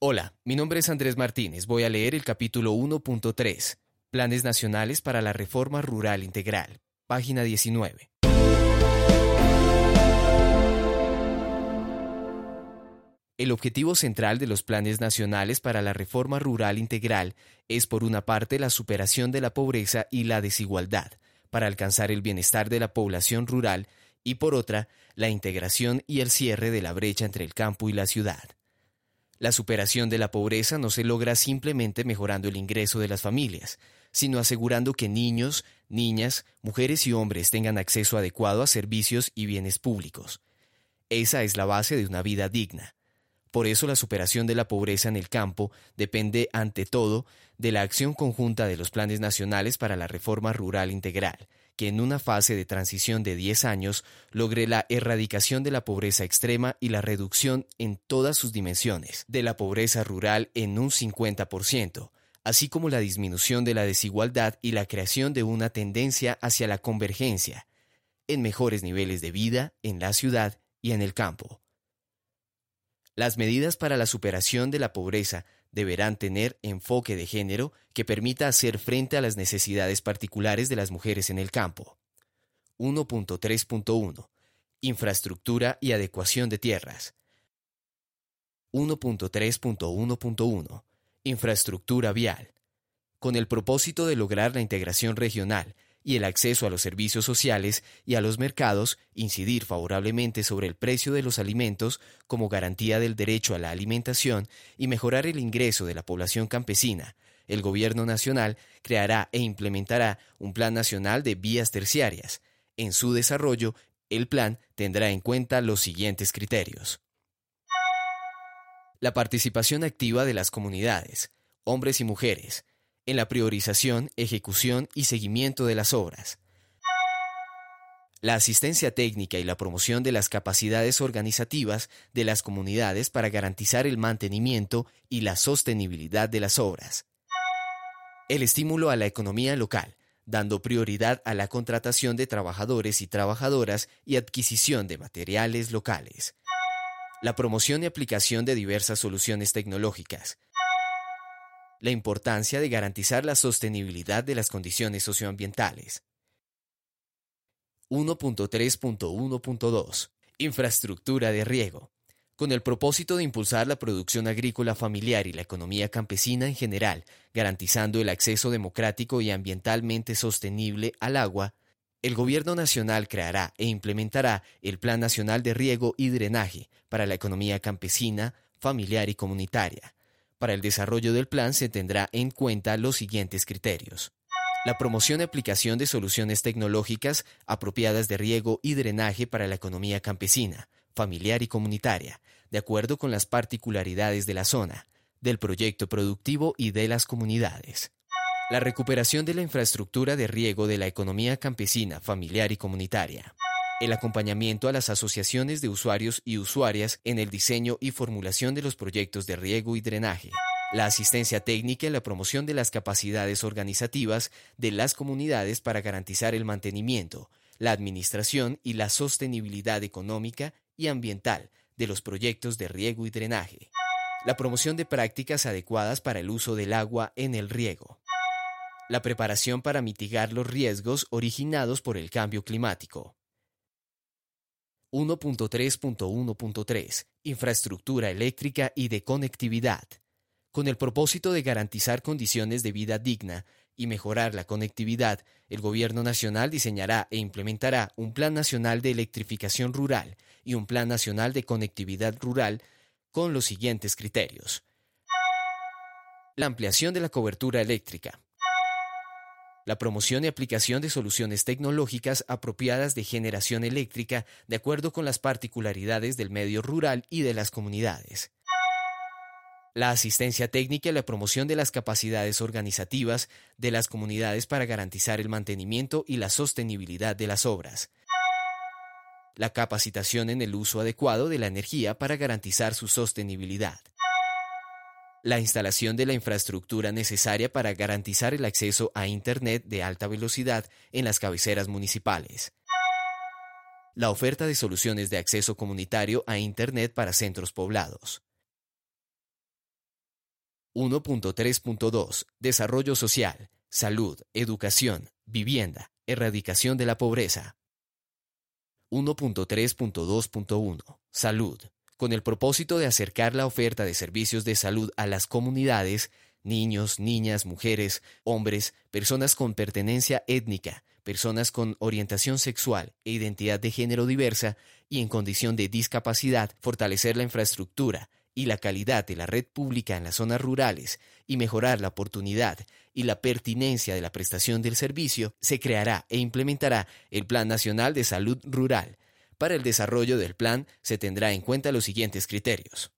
Hola, mi nombre es Andrés Martínez. Voy a leer el capítulo 1.3, Planes Nacionales para la Reforma Rural Integral, página 19. El objetivo central de los planes nacionales para la reforma rural integral es, por una parte, la superación de la pobreza y la desigualdad, para alcanzar el bienestar de la población rural, y por otra, la integración y el cierre de la brecha entre el campo y la ciudad. La superación de la pobreza no se logra simplemente mejorando el ingreso de las familias, sino asegurando que niños, niñas, mujeres y hombres tengan acceso adecuado a servicios y bienes públicos. Esa es la base de una vida digna. Por eso la superación de la pobreza en el campo depende, ante todo, de la acción conjunta de los planes nacionales para la reforma rural integral, que en una fase de transición de 10 años logre la erradicación de la pobreza extrema y la reducción en todas sus dimensiones de la pobreza rural en un 50%, así como la disminución de la desigualdad y la creación de una tendencia hacia la convergencia en mejores niveles de vida en la ciudad y en el campo. Las medidas para la superación de la pobreza deberán tener enfoque de género que permita hacer frente a las necesidades particulares de las mujeres en el campo. 1.3.1 Infraestructura y adecuación de tierras. 1.3.1.1 Infraestructura vial. Con el propósito de lograr la integración regional y el acceso a los servicios sociales y a los mercados, incidir favorablemente sobre el precio de los alimentos como garantía del derecho a la alimentación y mejorar el ingreso de la población campesina, el Gobierno Nacional creará e implementará un Plan Nacional de Vías Terciarias. En su desarrollo, el plan tendrá en cuenta los siguientes criterios. La participación activa de las comunidades, hombres y mujeres, en la priorización, ejecución y seguimiento de las obras. La asistencia técnica y la promoción de las capacidades organizativas de las comunidades para garantizar el mantenimiento y la sostenibilidad de las obras. El estímulo a la economía local, dando prioridad a la contratación de trabajadores y trabajadoras y adquisición de materiales locales. La promoción y aplicación de diversas soluciones tecnológicas, la importancia de garantizar la sostenibilidad de las condiciones socioambientales. 1.3.1.2 Infraestructura de riego. Con el propósito de impulsar la producción agrícola familiar y la economía campesina en general, garantizando el acceso democrático y ambientalmente sostenible al agua, el Gobierno Nacional creará e implementará el Plan Nacional de Riego y Drenaje para la economía campesina, familiar y comunitaria, para el desarrollo del plan se tendrá en cuenta los siguientes criterios. La promoción y aplicación de soluciones tecnológicas apropiadas de riego y drenaje para la economía campesina, familiar y comunitaria, de acuerdo con las particularidades de la zona, del proyecto productivo y de las comunidades. La recuperación de la infraestructura de riego de la economía campesina, familiar y comunitaria el acompañamiento a las asociaciones de usuarios y usuarias en el diseño y formulación de los proyectos de riego y drenaje, la asistencia técnica y la promoción de las capacidades organizativas de las comunidades para garantizar el mantenimiento, la administración y la sostenibilidad económica y ambiental de los proyectos de riego y drenaje, la promoción de prácticas adecuadas para el uso del agua en el riego, la preparación para mitigar los riesgos originados por el cambio climático, 1.3.1.3 Infraestructura eléctrica y de conectividad. Con el propósito de garantizar condiciones de vida digna y mejorar la conectividad, el Gobierno Nacional diseñará e implementará un Plan Nacional de Electrificación Rural y un Plan Nacional de Conectividad Rural con los siguientes criterios. La ampliación de la cobertura eléctrica la promoción y aplicación de soluciones tecnológicas apropiadas de generación eléctrica de acuerdo con las particularidades del medio rural y de las comunidades. La asistencia técnica y la promoción de las capacidades organizativas de las comunidades para garantizar el mantenimiento y la sostenibilidad de las obras. La capacitación en el uso adecuado de la energía para garantizar su sostenibilidad la instalación de la infraestructura necesaria para garantizar el acceso a Internet de alta velocidad en las cabeceras municipales, la oferta de soluciones de acceso comunitario a Internet para centros poblados, 1.3.2 Desarrollo social, salud, educación, vivienda, erradicación de la pobreza. 1.3.2.1 Salud. Con el propósito de acercar la oferta de servicios de salud a las comunidades, niños, niñas, mujeres, hombres, personas con pertenencia étnica, personas con orientación sexual e identidad de género diversa y en condición de discapacidad, fortalecer la infraestructura y la calidad de la red pública en las zonas rurales y mejorar la oportunidad y la pertinencia de la prestación del servicio, se creará e implementará el Plan Nacional de Salud Rural. Para el desarrollo del plan se tendrá en cuenta los siguientes criterios.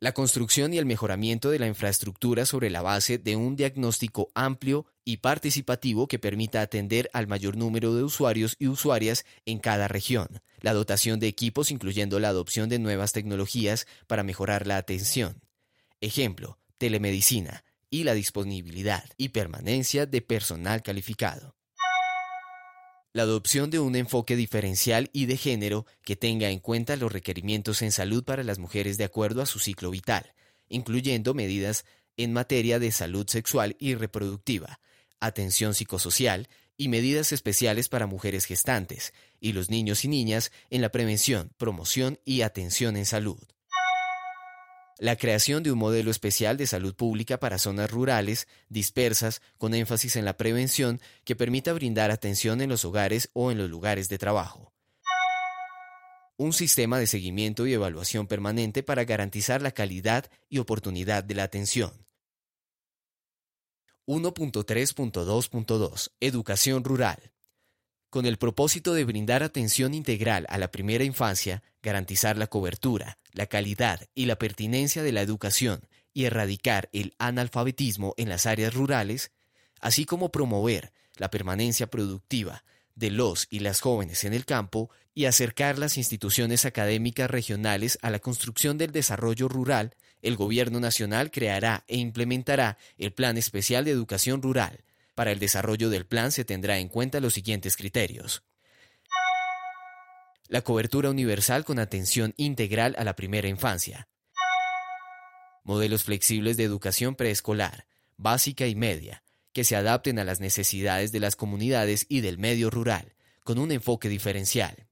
La construcción y el mejoramiento de la infraestructura sobre la base de un diagnóstico amplio y participativo que permita atender al mayor número de usuarios y usuarias en cada región. La dotación de equipos incluyendo la adopción de nuevas tecnologías para mejorar la atención. Ejemplo, telemedicina y la disponibilidad y permanencia de personal calificado la adopción de un enfoque diferencial y de género que tenga en cuenta los requerimientos en salud para las mujeres de acuerdo a su ciclo vital, incluyendo medidas en materia de salud sexual y reproductiva, atención psicosocial y medidas especiales para mujeres gestantes y los niños y niñas en la prevención, promoción y atención en salud la creación de un modelo especial de salud pública para zonas rurales, dispersas, con énfasis en la prevención, que permita brindar atención en los hogares o en los lugares de trabajo. Un sistema de seguimiento y evaluación permanente para garantizar la calidad y oportunidad de la atención. 1.3.2.2 Educación rural con el propósito de brindar atención integral a la primera infancia, garantizar la cobertura, la calidad y la pertinencia de la educación y erradicar el analfabetismo en las áreas rurales, así como promover la permanencia productiva de los y las jóvenes en el campo y acercar las instituciones académicas regionales a la construcción del desarrollo rural, el Gobierno Nacional creará e implementará el Plan Especial de Educación Rural, para el desarrollo del plan se tendrá en cuenta los siguientes criterios. La cobertura universal con atención integral a la primera infancia. Modelos flexibles de educación preescolar, básica y media, que se adapten a las necesidades de las comunidades y del medio rural, con un enfoque diferencial.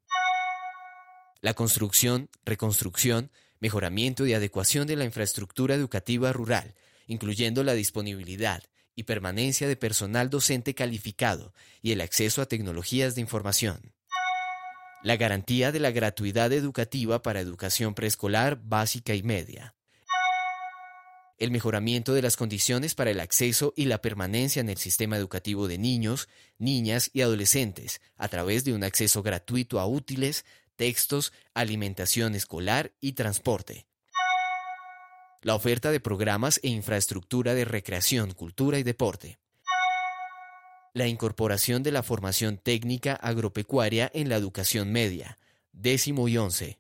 La construcción, reconstrucción, mejoramiento y adecuación de la infraestructura educativa rural, incluyendo la disponibilidad, y permanencia de personal docente calificado y el acceso a tecnologías de información. La garantía de la gratuidad educativa para educación preescolar, básica y media. El mejoramiento de las condiciones para el acceso y la permanencia en el sistema educativo de niños, niñas y adolescentes a través de un acceso gratuito a útiles, textos, alimentación escolar y transporte la oferta de programas e infraestructura de recreación, cultura y deporte, la incorporación de la formación técnica agropecuaria en la educación media, décimo y once,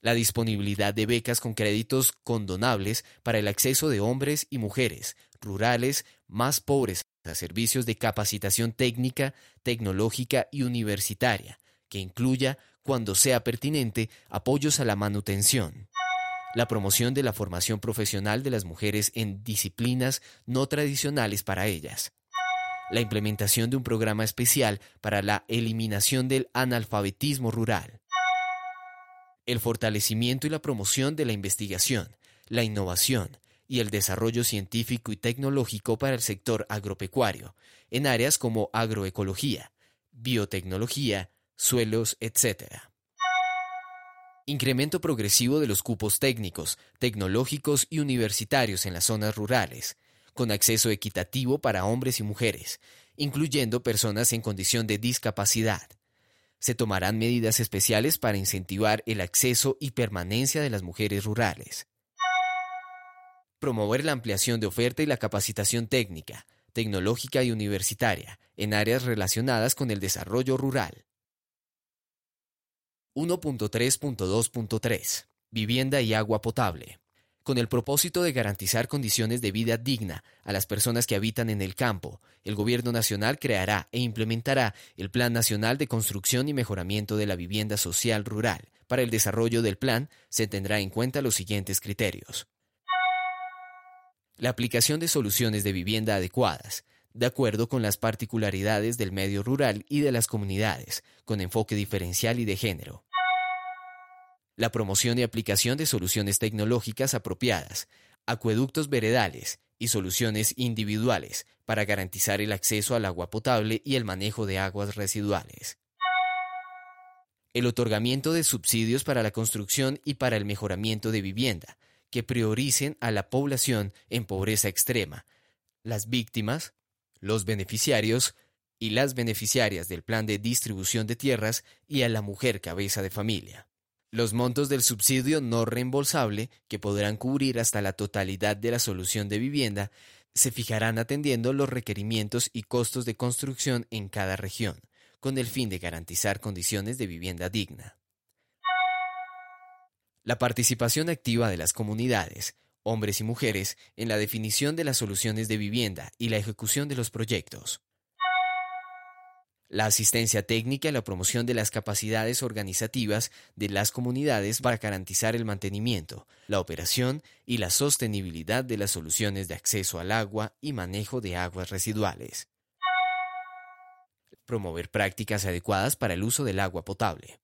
la disponibilidad de becas con créditos condonables para el acceso de hombres y mujeres rurales más pobres a servicios de capacitación técnica, tecnológica y universitaria, que incluya, cuando sea pertinente, apoyos a la manutención la promoción de la formación profesional de las mujeres en disciplinas no tradicionales para ellas, la implementación de un programa especial para la eliminación del analfabetismo rural, el fortalecimiento y la promoción de la investigación, la innovación y el desarrollo científico y tecnológico para el sector agropecuario, en áreas como agroecología, biotecnología, suelos, etc. Incremento progresivo de los cupos técnicos, tecnológicos y universitarios en las zonas rurales, con acceso equitativo para hombres y mujeres, incluyendo personas en condición de discapacidad. Se tomarán medidas especiales para incentivar el acceso y permanencia de las mujeres rurales. Promover la ampliación de oferta y la capacitación técnica, tecnológica y universitaria en áreas relacionadas con el desarrollo rural. 1.3.2.3 Vivienda y agua potable. Con el propósito de garantizar condiciones de vida digna a las personas que habitan en el campo, el Gobierno Nacional creará e implementará el Plan Nacional de Construcción y Mejoramiento de la Vivienda Social Rural. Para el desarrollo del plan se tendrá en cuenta los siguientes criterios. La aplicación de soluciones de vivienda adecuadas, de acuerdo con las particularidades del medio rural y de las comunidades, con enfoque diferencial y de género. La promoción y aplicación de soluciones tecnológicas apropiadas, acueductos veredales y soluciones individuales para garantizar el acceso al agua potable y el manejo de aguas residuales. El otorgamiento de subsidios para la construcción y para el mejoramiento de vivienda, que prioricen a la población en pobreza extrema, las víctimas, los beneficiarios y las beneficiarias del plan de distribución de tierras y a la mujer cabeza de familia. Los montos del subsidio no reembolsable, que podrán cubrir hasta la totalidad de la solución de vivienda, se fijarán atendiendo los requerimientos y costos de construcción en cada región, con el fin de garantizar condiciones de vivienda digna. La participación activa de las comunidades, hombres y mujeres, en la definición de las soluciones de vivienda y la ejecución de los proyectos. La asistencia técnica y la promoción de las capacidades organizativas de las comunidades para garantizar el mantenimiento, la operación y la sostenibilidad de las soluciones de acceso al agua y manejo de aguas residuales. Promover prácticas adecuadas para el uso del agua potable.